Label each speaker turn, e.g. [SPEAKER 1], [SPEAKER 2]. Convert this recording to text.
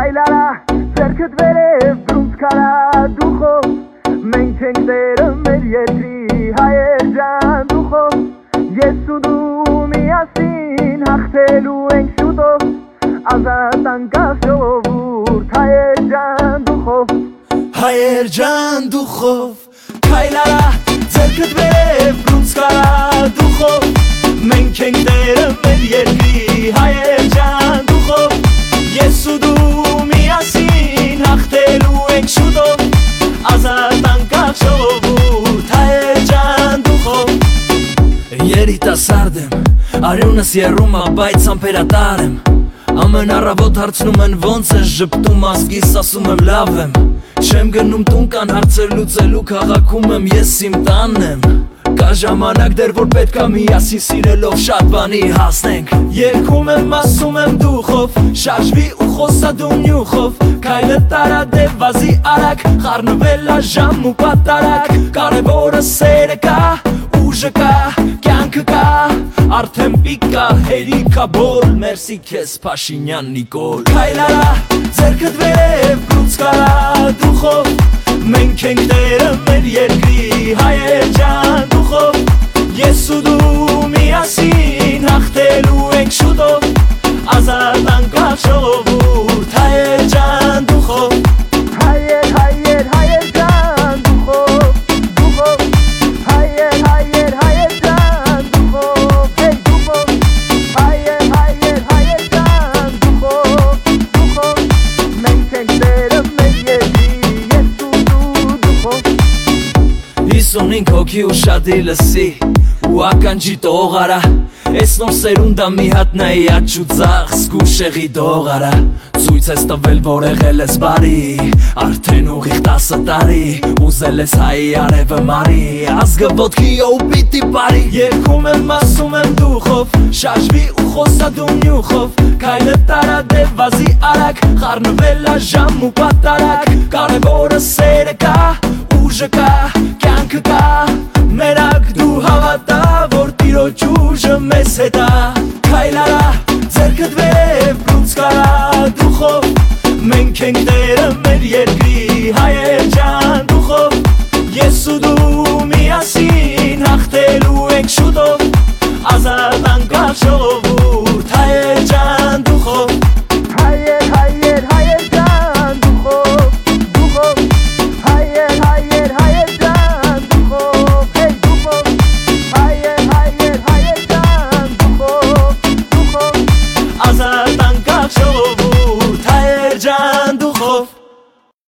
[SPEAKER 1] Քայլարա ձերքդ վերև բրունց կարա դուխով Մենք ենք դերը մեր երկրի հայեր ջան դուխով Ես ու դու միասին հաղթելու ենք շուտով Ազատ անկախ ժողովուրդ հայեր ջան դուխով
[SPEAKER 2] Հայեր ջան դուխով Քայլարա ձերքդ վերև բրունց կարա Անկախ ժողովուրդ հայեր ջան դուխով Երիտասարդ եմ, արյունս երում ա, բայց ամպերատար եմ Ամեն առավոտ հարցնում են ոնց է ժպտում ազգիս ասում եմ լավ եմ Չեմ գնում տուն կան հարցեր լուծելու քաղաքում եմ ես իմ տանն եմ Կա ժամանակ դեռ որ պետքա միասին սիրելով շատ բանի հասնենք Երկում եմ ասում եմ դուխով շարժվի ու խոսա դու նյուխով Քայլը տարա դե վազի արագ խառնվելա ժամ ու պատարակ Կարևորը սերը կա ուժը կա կյանքը կա Արդեն պիկա հերիքա բոլ Մերսի քեզ Փաշինյան Նիկոլ Քայլարա ձերքդ վերև բրուց կարա դուխով Մենք ենք դերը մեր երկրի հայեր ջան դուխով Ես ու դու միասին հաղթելու ենք շուտով Ազատ անկախ ժողովուրդ 55 հոգի ու շատի լսի ու ականջի տողարա Ես նոր սերունդա մի հատ նայի աչ ու ծախ զգուշեղի դողարա Ցույց ես տվել որ եղել ես բարի Արդեն ուղիղ 10 տարի Ուզել ես հայի արևը մարի Ազգը ոտքի ու պիտի բարի Երկում եմ ասում եմ դուխով Շաշվի ու խոսա դու նյուխով Քայլը տարա դե վազի արագ Խառնվելա ժամ ու պատարակ Կարևորը ենք դերը մեր երկրի հայեր ջան դուխով Ես ու դու միասին հաղթելու ենք շուտով ազատ անկար շողով